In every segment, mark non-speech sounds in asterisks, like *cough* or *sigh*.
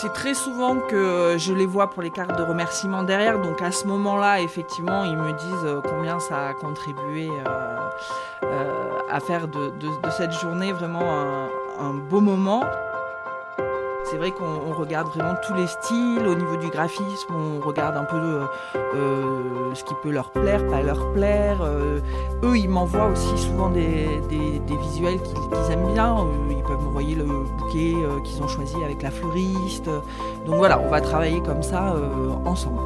C'est très souvent que je les vois pour les cartes de remerciement derrière, donc à ce moment-là, effectivement, ils me disent euh, combien ça a contribué euh, euh, à faire de, cette journée vraiment un beau moment. C'est vrai qu'on on regarde vraiment tous les styles, au niveau du graphisme, on regarde un peu euh, ce qui peut leur plaire, pas leur plaire. euh, eux, ils m'envoient aussi souvent des, visuels qu'ils aiment bien. Euh, ils peuvent m'envoyer le bouquet qu'ils ont choisi avec la fleuriste. Donc voilà, on va travailler comme ça ensemble.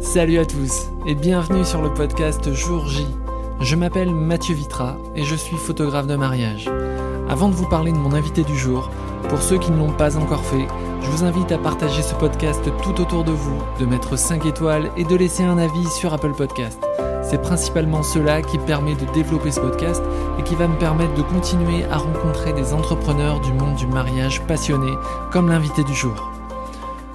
Salut à tous et bienvenue sur le podcast Jour J. Je m'appelle Mathieu Vitra et je suis photographe de mariage. Avant de vous parler de mon invité du jour, pour ceux qui ne l'ont pas encore fait, je vous invite à partager ce podcast tout autour de vous, de mettre 5 étoiles et de laisser un avis sur Apple Podcast. C'est principalement cela qui permet de développer ce podcast et qui va me permettre de continuer à rencontrer des entrepreneurs du monde du mariage passionnés comme l'invité du jour.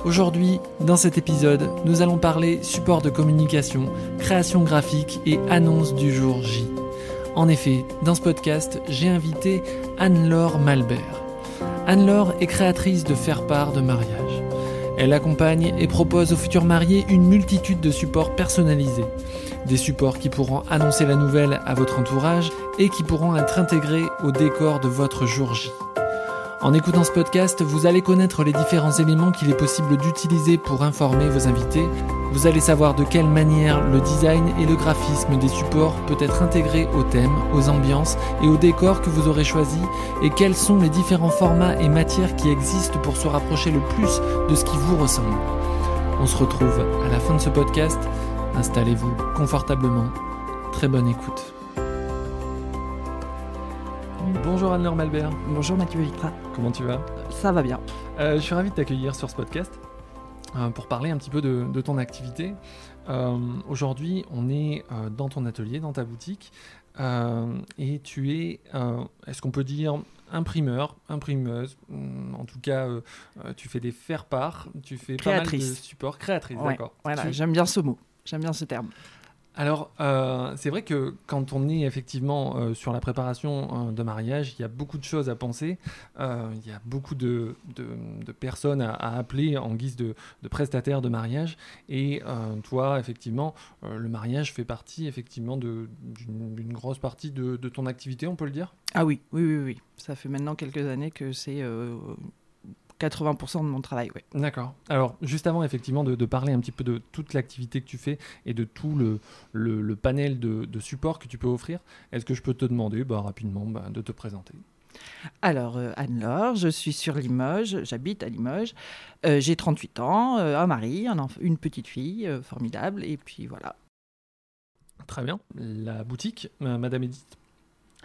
Aujourd'hui, dans cet épisode, nous allons parler support de communication, création graphique et annonce du jour J. En effet, dans ce podcast, j'ai invité Anne-Laure Malbert. Anne-Laure est créatrice de faire-part de mariage. Elle accompagne et propose aux futurs mariés une multitude de supports personnalisés. Des supports qui pourront annoncer la nouvelle à votre entourage et qui pourront être intégrés au décor de votre jour J. En écoutant ce podcast, vous allez connaître les différents éléments qu'il est possible d'utiliser pour informer vos invités. Vous allez savoir de quelle manière le design et le graphisme des supports peut être intégré au thème, aux ambiances et au décor que vous aurez choisi et quels sont les différents formats et matières qui existent pour se rapprocher le plus de ce qui vous ressemble. On se retrouve à la fin de ce podcast. Installez-vous confortablement. Très bonne écoute. Bonjour Anne-Laure Malbert, Bonjour Mathieu Vitra, comment tu vas? Ça va bien. Euh, je suis ravi de t'accueillir sur ce podcast euh, pour parler un petit peu de, de ton activité. Euh, Aujourd'hui, on est dans ton atelier, dans ta boutique, et tu es, est-ce qu'on peut dire, imprimeur, imprimeuse, hum, en tout cas, tu fais des faire-part, tu fais pas mal de Créatrice. supports, créatrice, Ouais, d'accord. Voilà, Tu- j'aime bien ce mot, j'aime bien ce terme. Alors, euh, c'est vrai que quand on est effectivement euh, sur la préparation euh, de mariage, il y a beaucoup de choses à penser. Euh, il y a beaucoup de, personnes à, appeler en guise de, de prestataire de mariage. Et toi, effectivement, le mariage fait partie effectivement d'une grosse partie de, ton activité, on peut le dire? Ah oui, oui, oui, oui. Ça fait maintenant quelques années que c'est 80% de mon travail, ouais. D'accord. Alors, juste avant effectivement de, de parler un petit peu de toute l'activité que tu fais et de tout le, le- le panel de, de supports que tu peux offrir, est-ce que je peux te demander bah, rapidement bah, de te présenter? Alors, euh, Anne-Laure, je suis sur Limoges, j'habite à Limoges. Euh, J'ai 38 ans, euh, un mari, un une petite fille, formidable, et puis voilà. Très bien. La boutique, Madame Edith,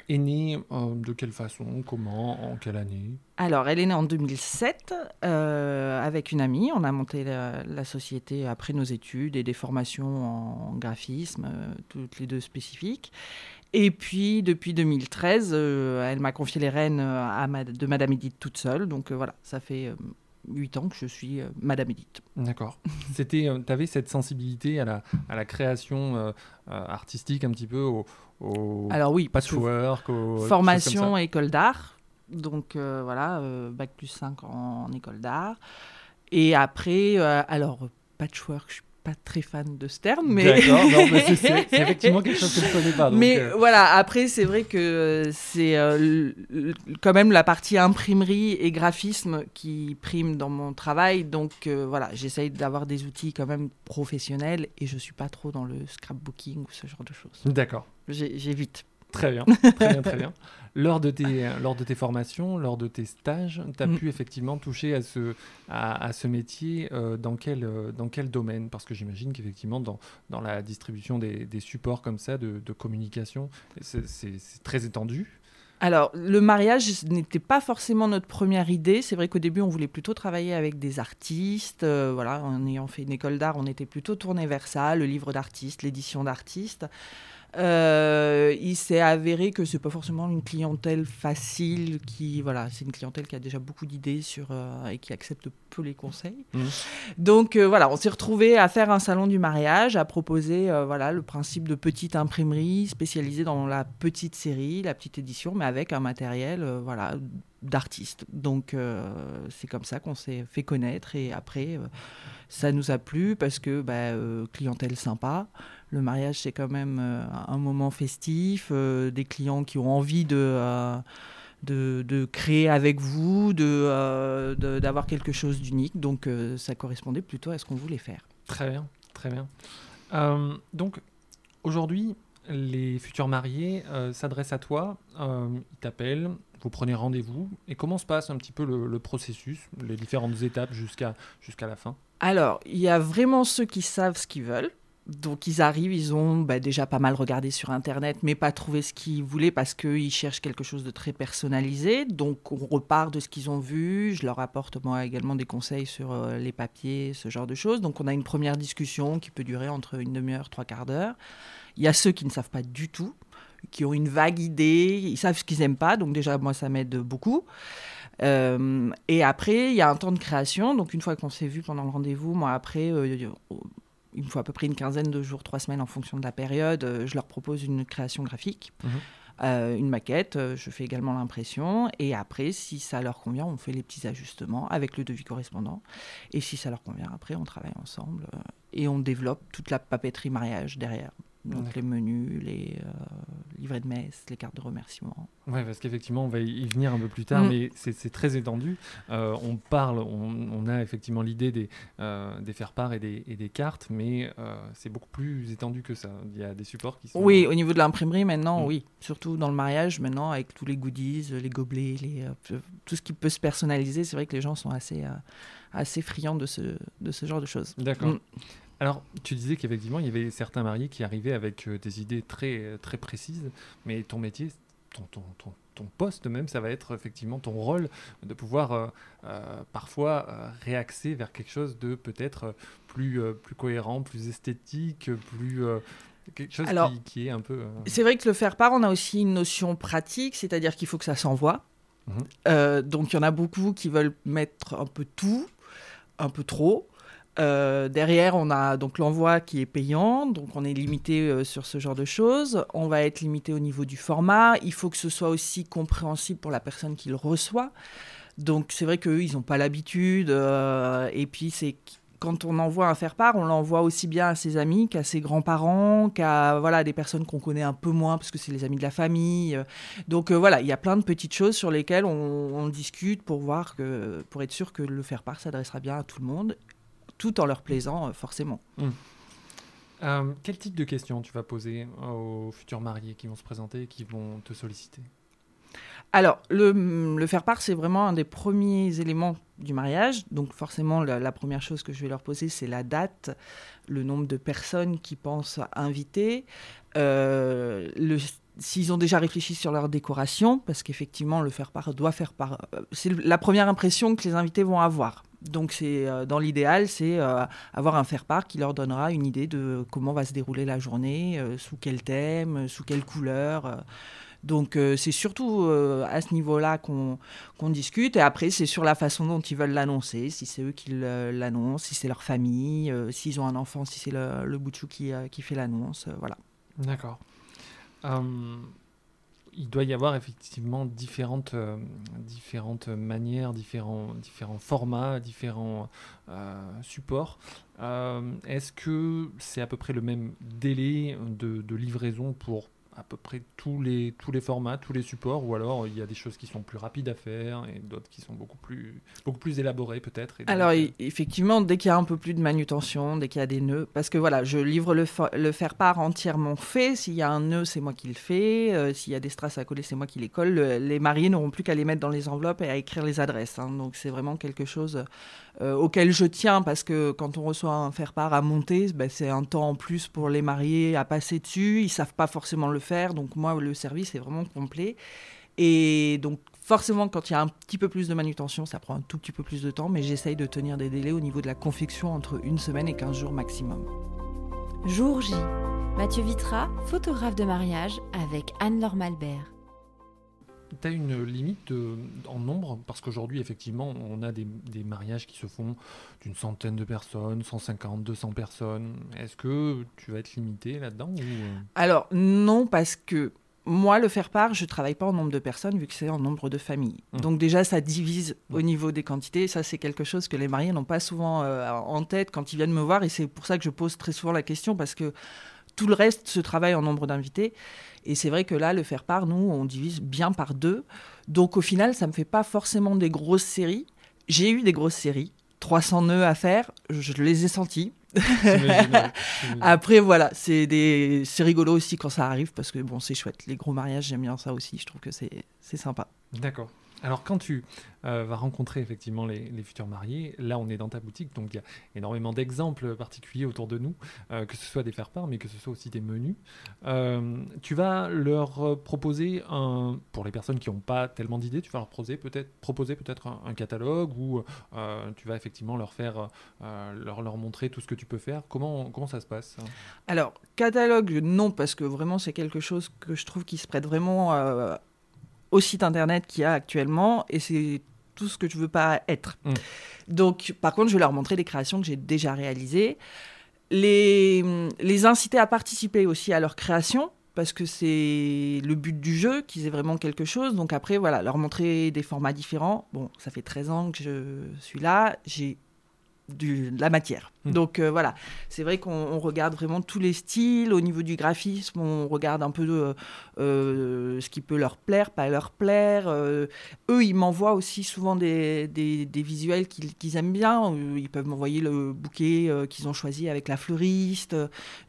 est née euh, de quelle façon Comment En quelle année? Alors, elle est née en 2007 euh, avec une amie. On a monté la, société après nos études et des formations en graphisme, euh, toutes les deux spécifiques. Et puis, depuis 2013, euh, elle m'a confié les rênes de Madame Edith toute seule. Donc voilà, ça fait euh, huit ans que je suis euh, Madame Edith. D'accord. *laughs* C'était, tu avais cette sensibilité à la, à la création euh, euh, artistique un petit peu, au, au Alors oui, patchwork, au formation école d'art. Donc euh, voilà, euh, bac plus 5 en, en école d'art. Et après, euh, alors patchwork, je suis pas très fan de terme, mais D'accord. C'est, *laughs* effectivement quelque chose que je connais pas. donc, mais euh, voilà, après c'est vrai que euh, c'est euh, quand même la partie imprimerie et graphisme qui prime dans mon travail. Donc euh, voilà, j'essaye d'avoir des outils quand même professionnels et je suis pas trop dans le scrapbooking ou ce genre de choses. D'accord. J'évite. Très bien, très bien, très bien. *laughs* Lors de tes, lors de tes formations, lors de tes stages, tu as Mm. pu effectivement toucher à ce, à, à ce métier euh, dans, quel, euh, dans quel domaine? Parce que j'imagine qu'effectivement, dans, dans la distribution des, des supports comme ça, de, de communication, c'est très étendu. Alors, le mariage n'était pas forcément notre première idée. C'est vrai qu'au début, on voulait plutôt travailler avec des artistes. Euh, voilà, en ayant fait une école d'art, on était plutôt tourné vers ça, le livre d'artistes, l'édition d'artistes. Euh, il s'est avéré que c'est pas forcément une clientèle facile qui voilà c'est une clientèle qui a déjà beaucoup d'idées sur euh, et qui accepte peu les conseils Mhm. donc euh, voilà on s'est retrouvé à faire un salon du mariage à proposer voilà le principe de petite imprimerie spécialisée dans la petite série la petite édition mais avec un matériel voilà d'artiste donc c'est comme ça qu'on s'est fait connaître et après ça nous a plu parce que bah, clientèle sympa le mariage, c'est quand même euh, un moment festif, euh, des clients qui ont envie de, euh, de, de créer avec vous, de, euh, de- d'avoir quelque chose d'unique. Donc, euh, ça correspondait plutôt à ce qu'on voulait faire. Très bien, très bien. Euh, donc, aujourd'hui, les futurs mariés s'adressent à toi, ils t'appellent, vous prenez rendez-vous. Et comment se passe un petit peu le, le processus, les différentes étapes jusqu'à jusqu'à la fin? Alors, il y a vraiment ceux qui savent ce qu'ils veulent. Donc ils arrivent, ils ont bah, déjà pas mal regardé sur Internet, mais pas trouvé ce qu'ils voulaient parce qu'ils cherchent quelque chose de très personnalisé. Donc on repart de ce qu'ils ont vu. Je leur apporte moi également des conseils sur euh, les papiers, ce genre de choses. Donc on a une première discussion qui peut durer entre une demi-heure, trois quarts d'heure. Il y a ceux qui ne savent pas du tout, qui ont une vague idée, ils savent ce qu'ils n'aiment pas. Donc déjà moi ça m'aide beaucoup. Euh, et après, il y a un temps de création. Donc, une fois qu'on s'est vu pendant le rendez-vous, moi, après, euh, il me faut à peu près une quinzaine de jours, trois semaines en fonction de la période. euh, je leur propose une création graphique, Mhm. euh, une maquette. euh, je fais également l'impression. Et après, si ça leur convient, on fait les petits ajustements avec le devis correspondant. Et si ça leur convient, après, on travaille ensemble et on développe toute la papeterie mariage derrière. Donc, les menus, les euh, livrets de messe, les cartes de remerciement. Oui, parce qu'effectivement, on va y venir un peu plus tard, Mm. mais c'est c'est très étendu. Euh, on parle, on, on a effectivement l'idée des, euh, des faire-part et des, et des cartes, mais euh, c'est beaucoup plus étendu que ça. Il y a des supports qui sont... Oui, au niveau de l'imprimerie, maintenant, Mm. oui. Surtout dans le mariage, maintenant, avec tous les goodies, les gobelets, les, euh, tout ce qui peut se personnaliser, c'est vrai que les gens sont assez, euh, assez friands de ce, de ce genre de choses. D'accord. Mm. Alors, tu disais qu'effectivement, il y avait certains mariés qui arrivaient avec euh, des idées très, très précises, mais ton métier, ton, ton, ton, ton poste même, ça va être effectivement ton rôle de pouvoir euh, euh, parfois euh, réaxer vers quelque chose de peut-être euh, plus, euh, plus cohérent, plus esthétique, plus... euh, quelque chose Alors, qui, qui est un peu... euh, C'est vrai que le faire-part, on a aussi une notion pratique, c'est-à-dire qu'il faut que ça s'envoie. Mhm. Euh, donc, il y en a beaucoup qui veulent mettre un peu tout, un peu trop. Euh, derrière, on a donc l'envoi qui est payant, donc on est limité euh, sur ce genre de choses. On va être limité au niveau du format. Il faut que ce soit aussi compréhensible pour la personne qui le reçoit. Donc c'est vrai qu'eux, ils n'ont pas l'habitude. euh, et puis c'est qu- quand on envoie un faire-part, on l'envoie aussi bien à ses amis qu'à ses grands-parents, qu'à voilà, des personnes qu'on connaît un peu moins parce que c'est les amis de la famille. Donc voilà, il y a plein de petites choses sur lesquelles on, on discute pour voir que, pour être sûr que le faire-part s'adressera bien à tout le monde, tout en leur plaisant euh, forcément. euh, quel type de questions tu vas poser aux futurs mariés qui vont se présenter et qui vont te solliciter? Alors, le, le faire-part, c'est vraiment un des premiers éléments du mariage. Donc, forcément, la, la première chose que je vais leur poser, c'est la date, le nombre de personnes qui pensent inviter, euh, le- s'ils ont déjà réfléchi sur leur décoration, parce qu'effectivement, le faire-part doit faire part. C'est la première impression que les invités vont avoir. Donc, c'est euh, dans l'idéal, c'est euh, avoir un faire-part qui leur donnera une idée de comment va se dérouler la journée, euh, sous quel thème, sous quelle couleur. Donc c'est surtout à ce niveau-là qu'on discute. Et après, c'est sur la façon dont ils veulent l'annoncer, si c'est eux qui l'annoncent, si c'est leur famille, s'ils ont un enfant, si c'est le, le boutchou qui, qui fait l'annonce. voilà. D'accord. Euh, il doit y avoir effectivement différentes, euh, manières, différents, formats, différents euh, supports. Euh, Est-ce que c'est à peu près le même délai de livraison pour à peu près tous les, tous les formats, tous les supports, ou alors il y a des choses qui sont plus rapides à faire et d'autres qui sont beaucoup plus, beaucoup plus élaborées peut-être Alors, euh, effectivement, dès qu'il y a un peu plus de manutention, dès qu'il y a des nœuds, parce que voilà, je livre le, le faire-part entièrement fait. S'il y a un nœud, c'est moi qui le fais. Euh, S'il y a des strass à coller, c'est moi qui les colle. Le- les mariés n'auront plus qu'à les mettre dans les enveloppes et à écrire les adresses. hein. Donc, c'est vraiment quelque chose euh, auquel je tiens, parce que quand on reçoit un faire-part à monter, ben, c'est un temps en plus pour les mariés à passer dessus. Ils savent pas forcément le faire. Donc, moi, le service est vraiment complet. Et donc, forcément, quand il y a un petit peu plus de manutention, ça prend un tout petit peu plus de temps, mais j'essaye de tenir des délais au niveau de la confection entre une semaine et 15 jours maximum. Jour J. Mathieu Vitra, photographe de mariage avec Anne-Laure Malbert. Tu as une limite euh, en nombre? Parce qu'aujourd'hui, effectivement, on a des, des mariages qui se font d'une centaine de personnes, 150, 200 personnes. Est-ce que tu vas être limité là-dedans ou... euh? Alors non, parce que moi, le faire part, je travaille pas en nombre de personnes vu que c'est en nombre de familles. Mm. Donc déjà, ça divise au Mm. niveau des quantités. Ça, c'est quelque chose que les mariés n'ont pas souvent euh, en tête quand ils viennent me voir. Et c'est pour ça que je pose très souvent la question parce que tout le reste se travaille en nombre d'invités. Et c'est vrai que là, le faire part, nous, on divise bien par deux. Donc au final, ça me fait pas forcément des grosses séries. J'ai eu des grosses séries. 300 nœuds à faire, je les ai sentis. *laughs* Après, voilà, c'est des... c'est rigolo aussi quand ça arrive parce que bon, c'est chouette. Les gros mariages, j'aime bien ça aussi. Je trouve que c'est c'est sympa. D'accord. Alors quand tu euh, vas rencontrer effectivement les, futurs mariés, là on est dans ta boutique, donc il y a énormément d'exemples particuliers autour de nous, euh, que ce soit des faire-part, mais que ce soit aussi des menus. Euh, tu vas leur proposer un, pour les personnes qui n'ont pas tellement d'idées, tu vas leur proposer peut-être proposer peut-être un, catalogue ou tu vas effectivement leur faire leur, leur montrer tout ce que tu peux faire. Comment comment ça se passe? Alors, catalogue, non, parce que vraiment, c'est quelque chose que je trouve qui se prête vraiment au site internet qu'il y a actuellement. Et c'est tout ce que je veux pas être. Mm. Donc, par contre, je vais leur montrer des créations que j'ai déjà réalisées. Les, les inciter à participer aussi à leur création. Parce que c'est le but du jeu, qu'ils aient vraiment quelque chose. Donc après, voilà, leur montrer des formats différents. Bon, ça fait 13 ans que je suis là. J'ai du, de la matière. Mm. Donc euh, voilà, c'est vrai qu'on on regarde vraiment tous les styles. Au niveau du graphisme, on regarde un peu euh, euh, ce qui peut leur plaire, pas leur plaire. Eux, ils m'envoient aussi souvent des, des- des visuels qu'ils aiment bien. Ils peuvent m'envoyer le bouquet qu'ils ont choisi avec la fleuriste.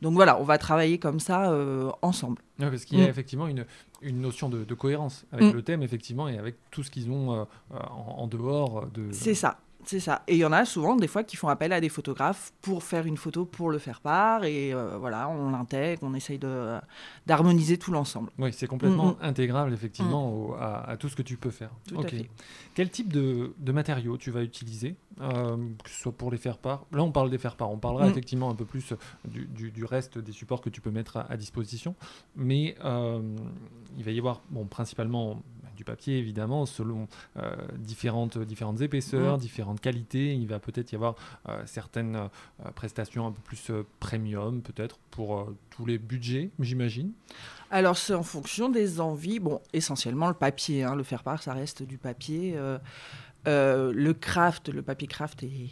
Donc voilà, on va travailler comme ça ensemble. Ouais, parce qu'il y a Mm. effectivement une, une notion de, de cohérence avec Mm. le thème, effectivement, et avec tout ce qu'ils ont en, en dehors de. C'est ça. C'est ça. Et il y en a souvent, des fois, qui font appel à des photographes pour faire une photo, pour le faire part. Et euh, voilà, on l'intègre, on essaye d'harmoniser tout l'ensemble. Oui, c'est complètement Mm, intégrable, effectivement, au- à, à tout ce que tu peux faire. Tout Ok. à fait. Quel type de, de matériaux tu vas utiliser, euh, que ce soit pour les faire part? Là, on parle des faire part. On parlera Mm. effectivement un peu plus du, du- du reste des supports que tu peux mettre à, à disposition. Mais euh, il va y avoir, bon, principalement du papier, évidemment, selon euh, différentes, différentes épaisseurs, Mm. différentes qualités. Il va peut-être y avoir euh, certaines euh, prestations un peu plus premium, peut-être, pour tous les budgets, j'imagine. Alors, c'est en fonction des envies. Bon, essentiellement, le papier. hein, le faire part, ça reste du papier. le craft, le papier craft est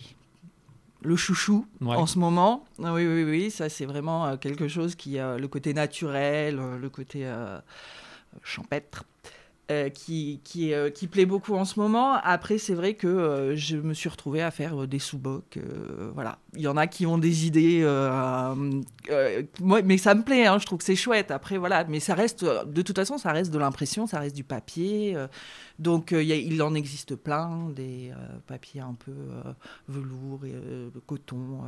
le chouchou Ouais. en ce moment. Ah Oui, oui, oui, ça, c'est vraiment euh, quelque chose qui a le côté naturel, euh, le côté champêtre. Euh, qui, euh, qui plaît beaucoup en ce moment. Après, c'est vrai que euh, je me suis retrouvée à faire des sous-bocs. voilà. Il y en a qui ont des idées. moi, mais ça me plaît, hein, je trouve que c'est chouette. Après, voilà. Mais ça reste, de toute façon, ça reste de l'impression, ça reste du papier. donc, il en existe plein, des papiers un peu velours et coton.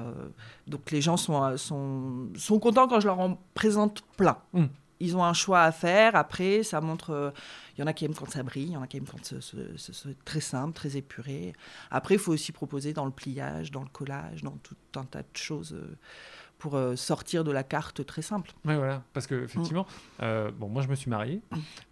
donc, les gens sont, sont, sont contents quand je leur en présente plein. Mm. Ils ont un choix à faire. Après, ça montre. euh, Il y en a qui aiment quand ça brille, il y en a qui aiment quand c'est très simple, très épuré. Après, il faut aussi proposer dans le pliage, dans le collage, dans tout un tas de choses euh, pour euh, sortir de la carte très simple. Oui, voilà, parce que effectivement, euh, bon, moi je me suis marié,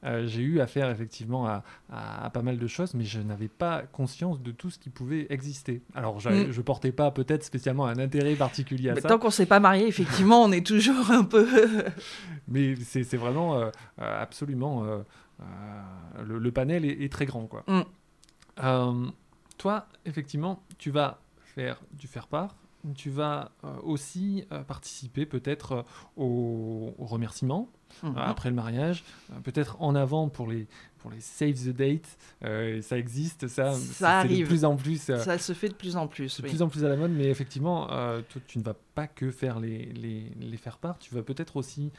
euh, j'ai eu affaire effectivement à, à- à pas mal de choses, mais je n'avais pas conscience de tout ce qui pouvait exister. Alors, j'avais- Mm. je portais pas peut-être spécialement un intérêt particulier à Mais ça, tant qu'on ne s'est pas marié, effectivement, on est toujours un peu. *laughs* mais c'est vraiment absolument le, le panel est, est très grand, quoi. Mm. Euh, toi, effectivement, tu vas faire du faire part. Tu vas euh, aussi euh, participer peut-être euh, au, au remerciement Mhm. après le mariage, peut-être en avant pour les, pour les save the date, euh, ça existe, ça, Ça c'est de arrive. plus en plus, euh, Ça se fait de plus en plus. de oui. plus en plus à la mode, mais effectivement, euh, toi, tu ne vas pas que faire les, les, les faire part, tu vas peut-être aussi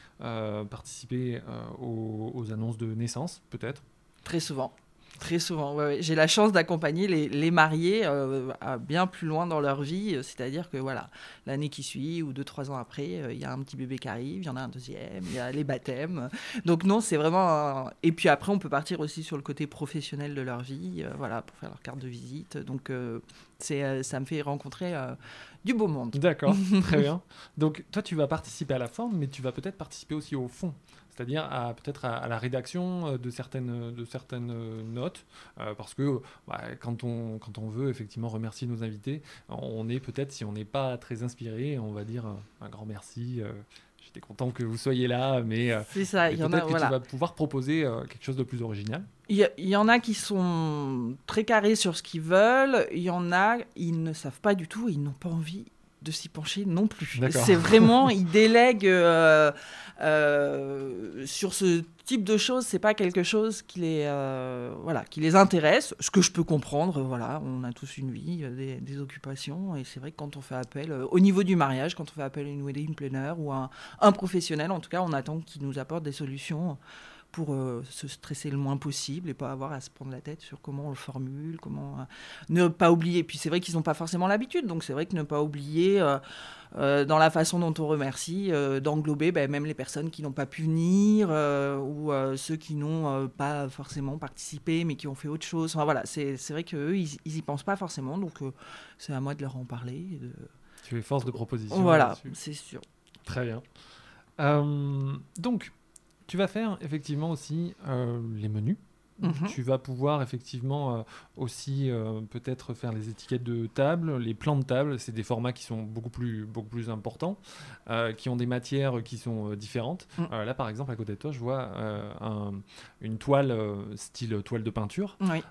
participer aux, aux annonces de naissance, peut-être. Très souvent. Très souvent, ouais, ouais. j'ai la chance d'accompagner les, les mariés euh, à bien plus loin dans leur vie, euh, c'est-à-dire que voilà, l'année qui suit ou deux trois ans après, euh, il y a un petit bébé qui arrive, il y en a un deuxième, il y a les baptêmes. Donc non, c'est vraiment. un- Et puis après, on peut partir aussi sur le côté professionnel de leur vie, euh, voilà, pour faire leur carte de visite. Donc c'est, ça me fait rencontrer du beau monde. D'accord, très *laughs* bien. Donc toi, tu vas participer à la forme, mais tu vas peut-être participer aussi au fond, c'est-à-dire à peut-être à, à la rédaction euh, de certaines de certaines euh, notes, euh, parce que bah, quand on quand on veut effectivement remercier nos invités, on est peut-être si on n'est pas très inspiré, on va dire un, grand merci. euh, J'étais content que vous soyez là, mais C'est ça, il y en a. que Voilà. tu vas pouvoir proposer quelque chose de plus original. Il y, y en a qui sont très carrés sur ce qu'ils veulent. Il y en a, ils ne savent pas du tout et ils n'ont pas envie de s'y pencher non plus. C'est vraiment, *laughs* ils délèguent euh, euh, sur ce type de choses. C'est pas quelque chose qui les, euh, voilà, qui les intéresse. Ce que je peux comprendre. Voilà, on a tous une vie, des, des occupations, et c'est vrai que quand on fait appel, au niveau du mariage, quand on fait appel à une wedding planner ou à un, un professionnel, en tout cas, on attend qu'il nous apporte des solutions pour euh, se stresser le moins possible et pas avoir à se prendre la tête sur comment on le formule, comment euh, ne pas oublier. Puis c'est vrai qu'ils n'ont pas forcément l'habitude, donc c'est vrai que ne pas oublier euh, dans la façon dont on remercie, d'englober ben, même les personnes qui n'ont pas pu venir ou ceux qui n'ont pas forcément participé mais qui ont fait autre chose. Enfin, voilà, c'est vrai qu'eux, ils, ils y pensent pas forcément, donc c'est à moi de leur en parler. et de- Tu es force de proposition. Voilà, c'est sûr. Très bien. Donc, tu vas faire effectivement aussi euh, les menus. Mhm. Tu vas pouvoir effectivement euh, aussi euh, peut-être faire les étiquettes de table, les plans de table. C'est des formats qui sont beaucoup plus, beaucoup plus importants, euh, qui ont des matières qui sont différentes. Mm. Là, par exemple, à côté de toi, je vois un- une toile style toile de peinture Oui,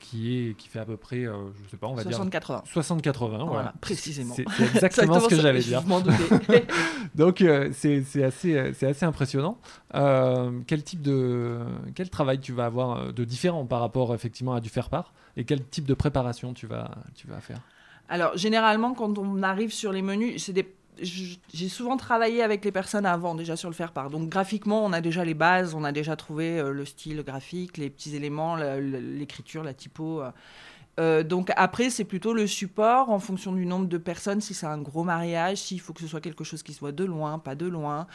qui, est, qui fait à peu près, je sais pas, on va dire 60-80. 60-80. Voilà, Voilà, précisément. C'est exactement ce que j'allais dire. *laughs* Donc c'est assez, assez impressionnant. Quel type de quel travail tu vas avoir euh, de différent par rapport effectivement à du faire part et quel type de préparation tu vas tu vas faire? Alors, généralement, quand on arrive sur les menus, c'est des... J'ai souvent travaillé avec les personnes avant, déjà sur le faire-part. Donc, graphiquement, on a déjà les bases, on a déjà trouvé euh, le style graphique, les petits éléments, l'écriture, la typo. euh. Donc, après, c'est plutôt le support en fonction du nombre de personnes, si c'est un gros mariage, s'il faut que ce soit quelque chose qui soit de loin, pas de loin.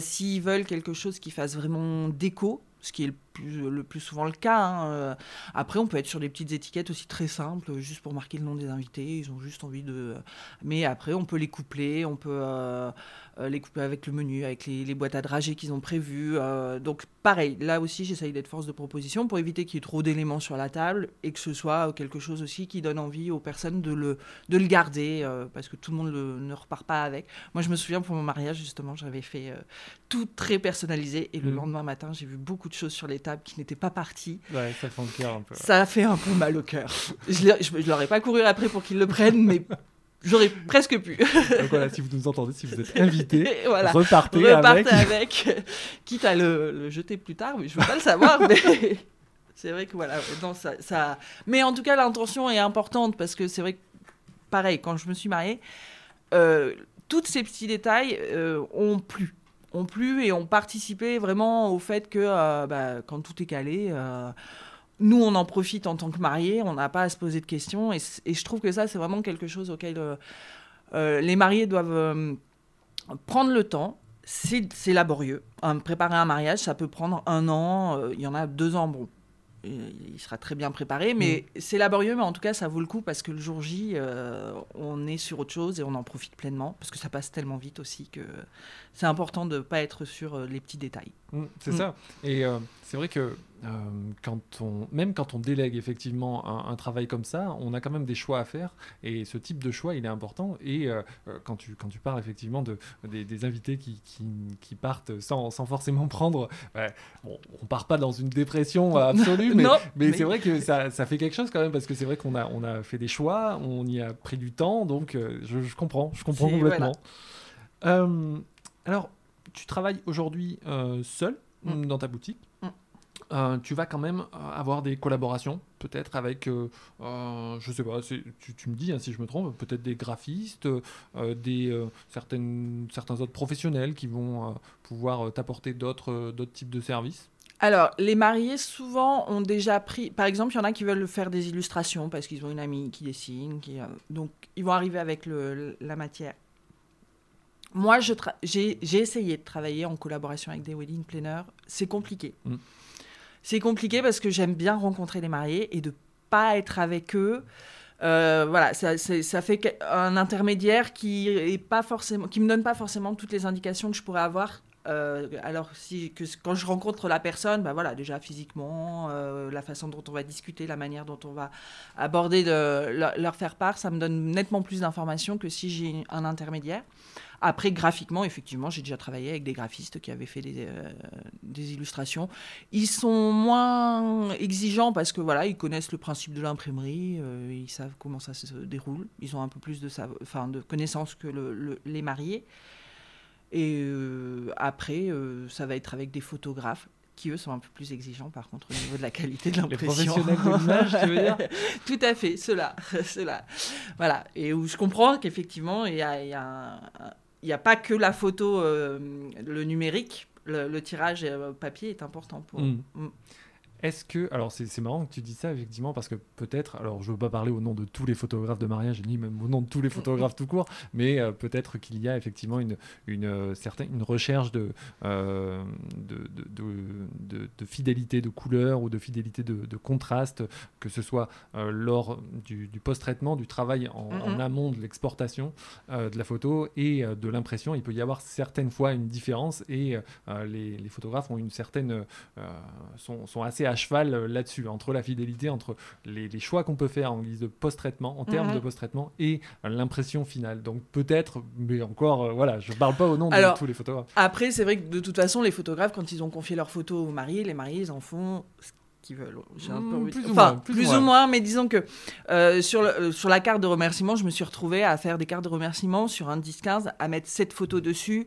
S'ils veulent quelque chose qui fasse vraiment déco, ce qui est le plus, souvent le cas. hein, euh, après, on peut être sur des petites étiquettes aussi très simples, juste pour marquer le nom des invités. Ils ont juste envie de. Mais après, on peut les coupler, on peut euh, les couper avec le menu, avec les, les boîtes à dragées qu'ils ont prévues. euh, donc, pareil, là aussi, j'essaye d'être force de proposition pour éviter qu'il y ait trop d'éléments sur la table et que ce soit quelque chose aussi qui donne envie aux personnes de le, de le garder euh, parce que tout le monde le- ne repart pas avec. Moi, je me souviens pour mon mariage, justement, j'avais fait euh, tout très personnalisé et le Mhm. lendemain matin, j'ai vu beaucoup de choses sur les tables qui n'étaient pas parties. Ouais, ça fait un peu. Ça a fait un peu mal au cœur. Je, leur ai pas couru après pour qu'ils le prennent, mais j'aurais presque pu. Donc voilà, si vous nous entendez, si vous êtes invité, *laughs* voilà. repartez, Repartez avec. avec, *laughs* quitte à le, le jeter plus tard, mais je veux pas le savoir. mais *laughs* c'est vrai que voilà, non, ça, ça. Mais en tout cas, l'intention est importante parce que c'est vrai que, pareil, quand je me suis mariée, euh, tous ces petits détails euh, ont plu. Ont plu et ont participé vraiment au fait que euh, bah, quand tout est calé, euh, nous on en profite en tant que mariés, on n'a pas à se poser de questions. Et, je trouve que ça, c'est vraiment quelque chose auquel euh, euh, les mariés doivent euh, prendre le temps. C'est laborieux. Hein, préparer un mariage, ça peut prendre un an. euh, Il y en a deux ans, bon. Il sera très bien préparé, mais c'est laborieux, mais en tout cas, ça vaut le coup parce que le jour J, on est sur autre chose et on en profite pleinement parce que ça passe tellement vite aussi que c'est important de ne pas être sur les petits détails. Mm, c'est Mm. ça. Et c'est vrai que euh, quand on, même quand on délègue effectivement un, un travail comme ça, on a quand même des choix à faire. Et ce type de choix, il est important. Et euh, euh, quand, tu, quand tu parles effectivement de, des, des invités qui, qui, qui partent sans, sans forcément prendre. bon, on part pas dans une dépression absolue, mais, *laughs* Non, mais mais- c'est vrai que ça, ça fait quelque chose quand même, parce que c'est vrai qu'on a, on a fait des choix, on y a pris du temps. Donc euh, je, je comprends, je comprends complètement. Alors, tu travailles aujourd'hui seul Mm. dans ta boutique? Mm. Euh, tu vas quand même euh, avoir des collaborations, peut-être avec, euh, euh, je sais pas, tu, tu me dis hein, si je me trompe, peut-être des graphistes, euh, des, certaines, certains autres professionnels qui vont pouvoir t'apporter d'autres d'autres types de services. Alors, les mariés, souvent, ont déjà pris... Par exemple, il y en a qui veulent faire des illustrations parce qu'ils ont une amie qui dessine. Qui, donc, ils vont arriver avec le, la matière. Moi, j'ai essayé de travailler en collaboration avec des wedding planners. C'est compliqué. Mm. C'est compliqué parce que j'aime bien rencontrer les mariés et de pas être avec eux. Euh, voilà, ça, fait un intermédiaire qui est pas forcément, qui me donne pas forcément toutes les indications que je pourrais avoir. Euh, alors si que quand je rencontre la personne, bah voilà, déjà physiquement, euh, la façon dont on va discuter, la manière dont on va aborder de, leur, faire part, ça me donne nettement plus d'informations que si j'ai un intermédiaire. Après, graphiquement, effectivement, j'ai déjà travaillé avec des graphistes qui avaient fait des, des, illustrations. Ils sont moins exigeants parce que voilà, ils connaissent le principe de l'imprimerie, ils savent comment ça se déroule, ils ont un peu plus de, enfin, de connaissances que le, les mariés. Et euh, après, euh, ça va être avec des photographes qui, eux, sont un peu plus exigeants, par contre, au niveau de la qualité de l'impression. Les professionnels de l'image, tu veux dire? *laughs* Tout à fait, cela. *laughs* cela. Voilà. Et où je comprends qu'effectivement, il a, y a, y a, pas que la photo, euh, le numérique. Le, tirage papier est important pour. Mm. Mm. Est-ce que, alors c'est marrant que tu dis ça effectivement parce que peut-être, alors je veux pas parler au nom de tous les photographes de mariage ni même au nom de tous les photographes tout court, mais euh, peut-être qu'il y a effectivement une, une, euh, certaine, une recherche de, euh, de, de, de, fidélité de couleur ou de fidélité de, contraste, que ce soit lors du, post-traitement, du travail en, mm-hmm. amont de l'exportation de la photo et de l'impression. Il peut y avoir certaines fois une différence et les, les, photographes ont une certaine, sont, sont assez à cheval euh, là-dessus, entre la fidélité, entre les, choix qu'on peut faire en guise de post-traitement, en termes de mhm. post-traitement, et euh, l'impression finale. Donc peut-être, mais encore, euh, voilà, je parle pas au nom de tous les photographes. Après, c'est vrai que de toute façon, les photographes, quand ils ont confié leurs photos aux mariés, les mariés, ils en font ce qu'ils veulent. Un peu... Hmm, plus, ou moins, plus, ou, moins. mais disons que sur, sur la carte de remerciement, je me suis retrouvée à faire des cartes de remerciement sur un 10-15, à mettre cette photos dessus.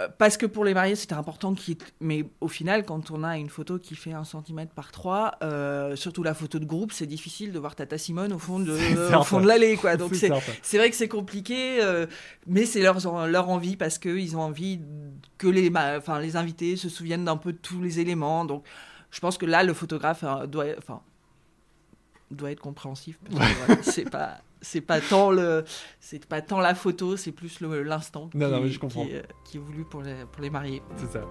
Euh, parce que pour les mariés, c'était important. Mais au final, quand on a une photo qui fait un centimètre par 3, euh, surtout la photo de groupe, c'est difficile de voir Tata Simone au fond de, fond de l'allée. Quoi. Donc c'est vrai que c'est compliqué, euh, mais c'est leur, leur envie parce qu'ils ont envie que les, enfin, les invités se souviennent d'un peu de tous les éléments. Donc je pense que là, le photographe doit, enfin, doit être compréhensif. c'est pas c'est pas tant le c'est pas tant la photo c'est plus l'instant qui, qui, est voulu pour les, pour les mariés. C'est ça.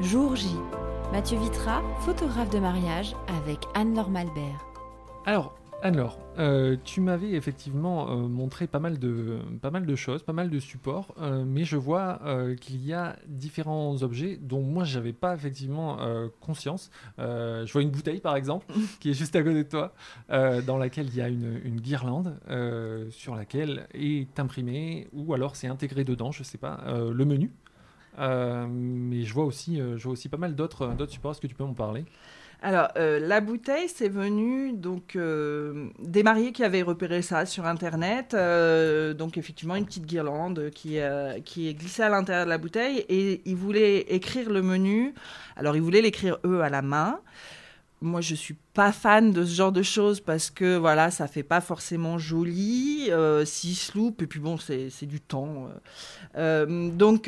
Jour J. Mathieu Vitra photographe de mariage avec Anne-Laure Malbert. Alors alors, euh, tu m'avais effectivement euh, montré pas mal, de, pas mal de choses, pas mal de supports, euh, mais je vois qu'il y a différents objets dont moi j'avais pas effectivement conscience. je vois une bouteille par exemple *laughs* qui est juste à côté de toi, dans laquelle il y a une, une guirlande sur laquelle est imprimé ou alors c'est intégré dedans, je sais pas, le menu. mais je vois aussi, je vois aussi pas mal d'autres supports. Est-ce que tu peux m'en parler? Alors, euh, la bouteille, c'est venu donc euh, des mariés qui avaient repéré ça sur Internet. Euh, donc, effectivement, une petite guirlande qui, qui est glissée à l'intérieur de la bouteille. Et ils voulaient écrire le menu. Alors, ils voulaient l'écrire eux à la main. Moi, je suis pas fan de ce genre de choses parce que voilà, ça fait pas forcément joli, euh, si se et puis bon, c'est du temps. Euh. Euh, donc,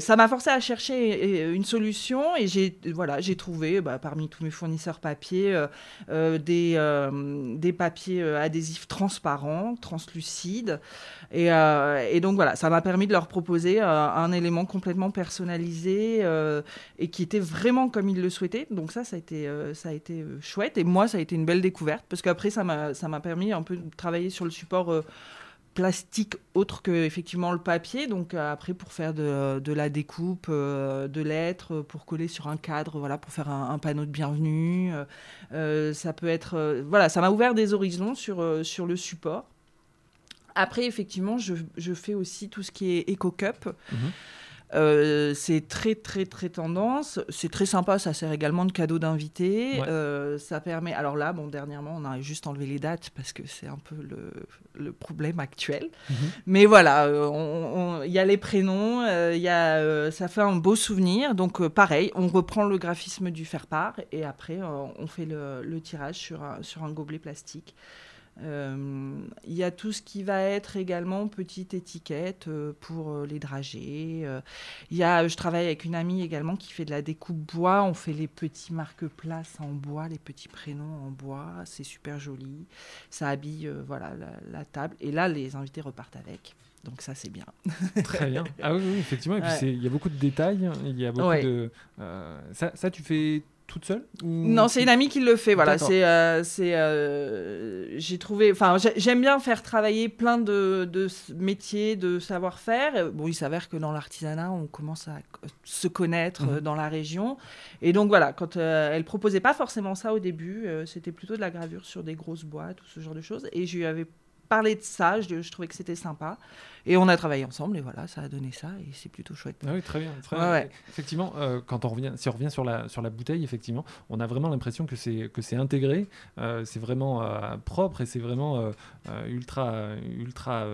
ça m'a forcé à chercher une solution et j'ai voilà, j'ai trouvé bah, parmi tous mes fournisseurs papier des, des papiers adhésifs transparents, translucides. Et, et donc voilà, ça m'a permis de leur proposer un élément complètement personnalisé et qui était vraiment comme ils le souhaitaient. Donc ça, ça a été, ça a été chouette. Et moi, ça a été une belle découverte parce qu'après, ça m'a permis un peu de travailler sur le support euh, plastique autre que effectivement le papier. Donc euh, après, pour faire de, la découpe euh, de lettres, pour coller sur un cadre, voilà, pour faire un, panneau de bienvenue. ça peut être, voilà, ça m'a ouvert des horizons sur, sur le support. Après, effectivement, je, je, fais aussi tout ce qui est éco-cup. Mhm. Euh, c'est très très très tendance. C'est très sympa. Ça sert également de cadeau d'invité. Euh, ça permet. Alors là, bon, dernièrement, on a juste enlevé les dates parce que c'est un peu le, le problème actuel. Mhm. Mais voilà, euh, il y a les prénoms. Il y a, ça fait un beau souvenir. Donc pareil, on reprend le graphisme du faire part et après on fait le, le tirage sur un, sur un gobelet plastique. Euh, il y a tout ce qui va être également petite étiquette euh, pour euh, les dragées. Il y a, je travaille avec une amie également qui fait de la découpe bois. On fait les petits marque-places en bois, les petits prénoms en bois. C'est super joli. Ça habille voilà, la, table. Et là, les invités repartent avec. Donc ça, c'est bien. *laughs* Très bien. Ah oui, effectivement. Et puis il y a beaucoup de détails. Il y a beaucoup de... ça, ça, tu fais toute seule Non, c'est une amie qui le fait. Voilà, c'est, euh, c'est, euh, j'ai trouvé. Enfin, j'aime bien faire travailler plein de, de métiers, de savoir-faire. Bon, il s'avère que dans l'artisanat, on commence à se connaître mhm. dans la région. Et donc voilà, quand euh, elle proposait pas forcément ça au début, c'était plutôt de la gravure sur des grosses boîtes ou ce genre de choses. Et je lui avais parlé de ça. Je, trouvais que c'était sympa. Et on a travaillé ensemble et voilà, ça a donné ça et c'est plutôt chouette. Ah oui, très bien. Très. Effectivement, euh, quand on revient, si on revient sur la, sur la bouteille, effectivement, on a vraiment l'impression que c'est, que c'est intégré, euh, c'est vraiment euh, propre et c'est vraiment ultra, ultra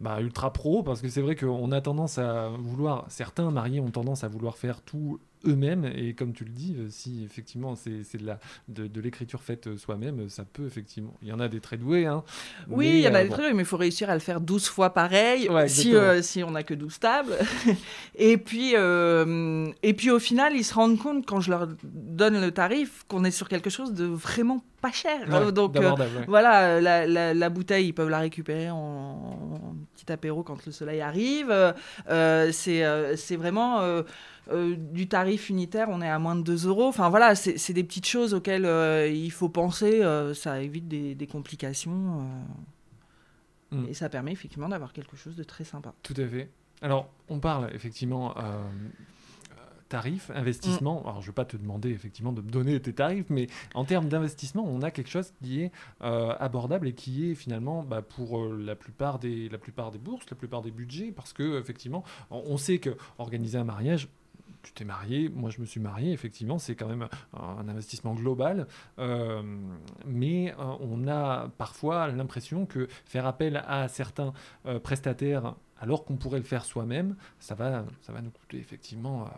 bah, ultra pro parce que c'est vrai qu'on a tendance à vouloir, certains mariés ont tendance à vouloir faire tout eux-mêmes et comme tu le dis, euh, si effectivement c'est de, la, de, l'écriture faite euh, soi-même, ça peut effectivement, il y en a des très doués. Hein, oui, il y en a euh, des très doués, mais il faut réussir à le faire 12 fois pareil si, si on n'a que 12 tables. *laughs* et, puis, et puis au final, ils se rendent compte quand je leur donne le tarif qu'on est sur quelque chose de vraiment pas cher. Donc voilà, la, la, bouteille, ils peuvent la récupérer en, petit apéro quand le soleil arrive. c'est c'est vraiment euh, du tarif unitaire, on est à moins de 2 euros. Enfin voilà, c'est des petites choses auxquelles euh, il faut penser. Euh, ça évite des, complications. Mm. Et ça permet effectivement d'avoir quelque chose de très sympa. Tout à fait. Alors, on parle effectivement tarif, investissement. Mm. Alors, je ne vais pas te demander effectivement de me donner tes tarifs, mais en termes d'investissement, on a quelque chose qui est abordable et qui est finalement bah, pour la, plupart des, la plupart des bourses, la plupart des budgets, parce que effectivement, on sait que organiser un mariage, tu t'es marié, moi je me suis marié, effectivement, c'est quand même un investissement global, euh, mais euh, on a parfois l'impression que faire appel à certains euh, prestataires alors qu'on pourrait le faire soi-même, ça va, ça va nous coûter effectivement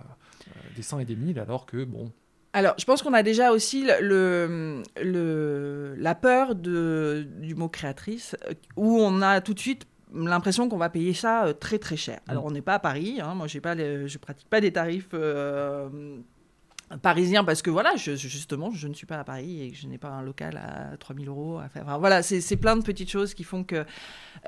des cent et des mille, alors que bon, alors, je pense qu'on a déjà aussi le, le, la peur de, du mot créatrice, où on a tout de suite l'impression qu'on va payer ça euh, très très cher. Alors mm. on n'est pas à Paris, hein. moi j'ai pas je pratique pas des tarifs euh, parisiens parce que voilà, je, justement je ne suis pas à Paris et que je n'ai pas un local à 3000 euros à faire. voilà, c'est plein de petites choses qui font que...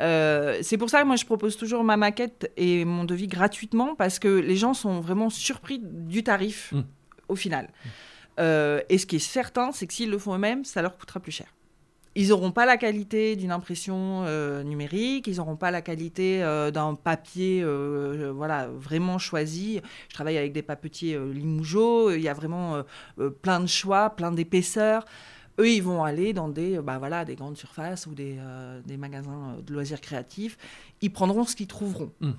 Euh, c'est pour ça que moi je propose toujours ma maquette et mon devis gratuitement parce que les gens sont vraiment surpris du tarif mm. au final. Mm. et ce qui est certain, c'est que s'ils le font eux-mêmes, ça leur coûtera plus cher. Ils n'auront pas la qualité d'une impression euh, numérique, ils n'auront pas la qualité euh, d'un papier euh, voilà, vraiment choisi. Je travaille avec des papetiers Limougeot, il y a vraiment plein de choix, plein d'épaisseurs. Eux, ils vont aller dans des, bah voilà, des grandes surfaces ou des, des magasins de loisirs créatifs. Ils prendront ce qu'ils trouveront. Mmh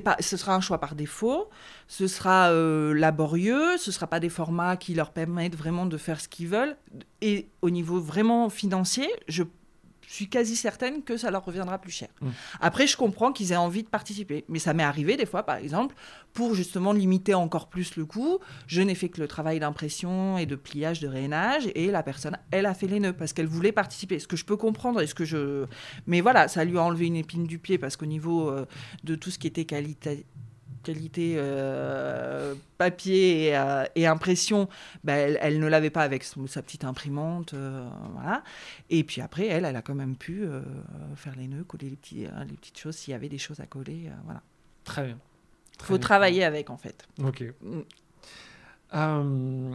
pas, ce sera un choix par défaut, ce sera euh, laborieux, ce ne sera pas des formats qui leur permettent vraiment de faire ce qu'ils veulent. Et au niveau vraiment financier, je je suis quasi certaine que ça leur reviendra plus cher. Mmh. Après, je comprends qu'ils aient envie de participer. Mais ça m'est arrivé des fois, par exemple, pour justement limiter encore plus le coût, je n'ai fait que le travail d'impression et de pliage, de rénage, et la personne, elle a fait les nœuds parce qu'elle voulait participer. Ce que je peux comprendre, et ce que je... Mais voilà, ça lui a enlevé une épine du pied parce qu'au niveau euh, de tout ce qui était qualité qualité euh, papier euh, et, impression, bah, elle, ne l'avait pas avec sa petite imprimante. Euh, voilà. Et puis après, elle, elle a quand même pu faire les nœuds, coller les, petits, les petites choses, s'il y avait des choses à coller. voilà. Très bien. Il faut travailler avec, en fait. Ok. Mm.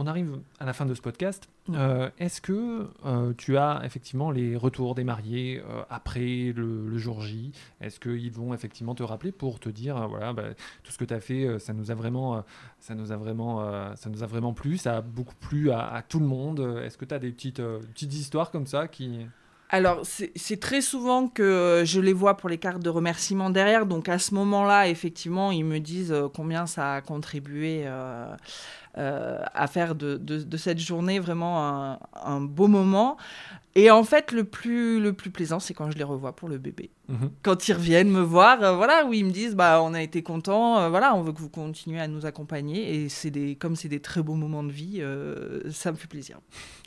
On arrive à la fin de ce podcast. Euh, est-ce que euh, tu as effectivement les retours des mariés euh, après le, jour J? Est-ce qu'ils vont effectivement te rappeler pour te dire voilà bah, tout ce que tu as fait, ça nous a vraiment, ça nous a vraiment, ça nous a vraiment plu, ça a beaucoup plu à, tout le monde. Est-ce que tu as des petites, petites histoires comme ça qui alors, c'est très souvent que je les vois pour les cartes de remerciement derrière. Donc, à ce moment-là, effectivement, ils me disent combien ça a contribué à faire de, cette journée vraiment un beau moment. Et en fait, le plus, le plus plaisant, c'est quand je les revois pour le bébé. Mhm. Quand ils reviennent me voir, euh, voilà, où ils me disent, bah, on a été contents, euh, voilà, on veut que vous continuez à nous accompagner. Et c'est des, comme c'est des très beaux moments de vie, euh, ça me fait plaisir.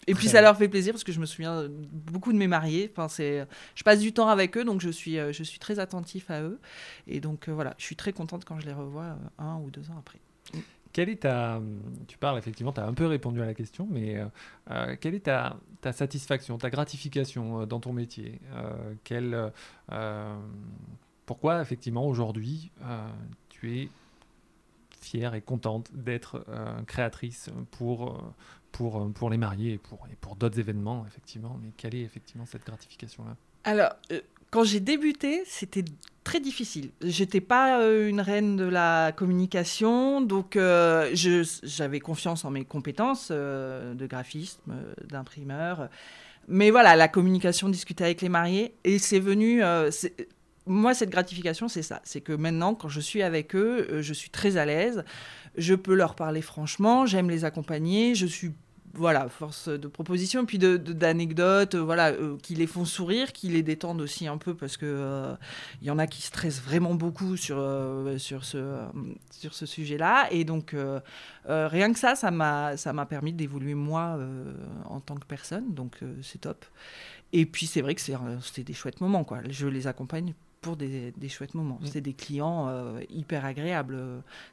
Et puis ça leur fait plaisir parce que je me souviens beaucoup de mes mariés. Enfin, c'est, je passe du temps avec eux, donc je suis, je suis très attentif à eux. Et donc voilà, je suis très contente quand je les revois un ou deux ans après. Quelle est ta. Tu parles effectivement, tu as un peu répondu à la question, mais euh, euh, quelle est ta, ta, satisfaction, ta gratification euh, dans ton métier quelle, Pourquoi, effectivement, aujourd'hui, tu es fière et contente d'être créatrice pour, pour, pour les mariés et pour, et pour d'autres événements, effectivement. Mais quelle est effectivement cette gratification-là? Alors, quand j'ai débuté, c'était très difficile. J'étais pas euh, une reine de la communication, donc euh, j'avais confiance en mes compétences euh, de graphisme, d'imprimeur. Mais voilà, la communication, discuter avec les mariés, et c'est venu. moi, cette gratification, c'est ça. C'est que maintenant, quand je suis avec eux, je suis très à l'aise. Je peux leur parler franchement. J'aime les accompagner. Je suis voilà, force de proposition, puis d'anecdotes, de, voilà, euh, qui les font sourire, qui les détendent aussi un peu, parce que euh, il y en a qui stressent vraiment beaucoup sur, euh, sur ce, sur ce sujet-là. Et donc, rien que ça, ça m'a permis d'évoluer moi en tant que personne, donc c'est top. Et puis, c'est vrai que c'était des chouettes moments, quoi. Je les accompagne pour des, chouettes moments. Mm. C'est des clients euh, hyper agréables.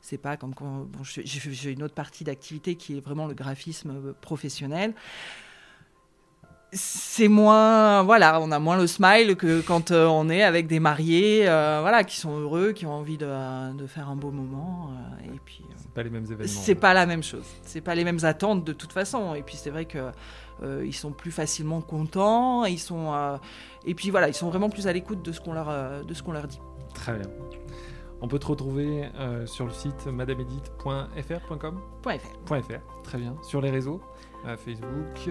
C'est pas comme quand bon, j'ai une autre partie d'activité qui est vraiment le graphisme professionnel. C'est moins, voilà, on a moins le smile que quand euh, on est avec des mariés, euh, voilà, qui sont heureux, qui ont envie de, de faire un beau moment. et puis, c'est pas les mêmes événements. C'est pas la même chose. C'est pas les mêmes attentes de toute façon. Et puis c'est vrai que euh, ils sont plus facilement contents, ils sont, euh, et puis voilà, ils sont vraiment plus à l'écoute de ce qu'on leur, euh, de ce qu'on leur dit. Très bien. On peut te retrouver sur le site madameedith.fr.com .fr. très bien. Sur les réseaux? Facebook,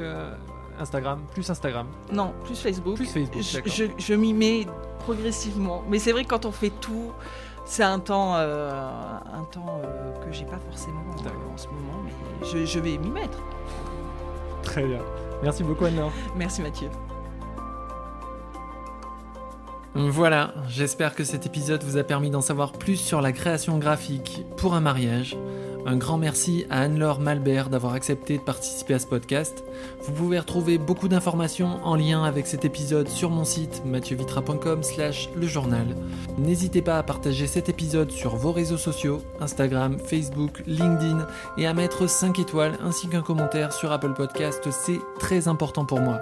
Instagram, plus Instagram Non, plus Facebook. Plus Facebook, je, je, m'y mets progressivement. Mais c'est vrai que quand on fait tout, c'est un temps, un temps que j'ai pas forcément en ce moment, mais je, je vais m'y mettre. Très bien. Merci beaucoup, anne Merci, Mathieu. Voilà, j'espère que cet épisode vous a permis d'en savoir plus sur la création graphique pour un mariage. Un grand merci à Anne-Laure Malbert d'avoir accepté de participer à ce podcast. Vous pouvez retrouver beaucoup d'informations en lien avec cet épisode sur mon site mathieuvitra.com slash le journal. N'hésitez pas à partager cet épisode sur vos réseaux sociaux, Instagram, Facebook, LinkedIn et à mettre 5 étoiles ainsi qu'un commentaire sur Apple Podcast, c'est très important pour moi.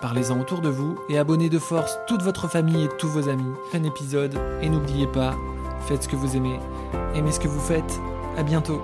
Parlez-en autour de vous et abonnez de force toute votre famille et tous vos amis. Un épisode et n'oubliez pas, faites ce que vous aimez, aimez ce que vous faites à bientôt.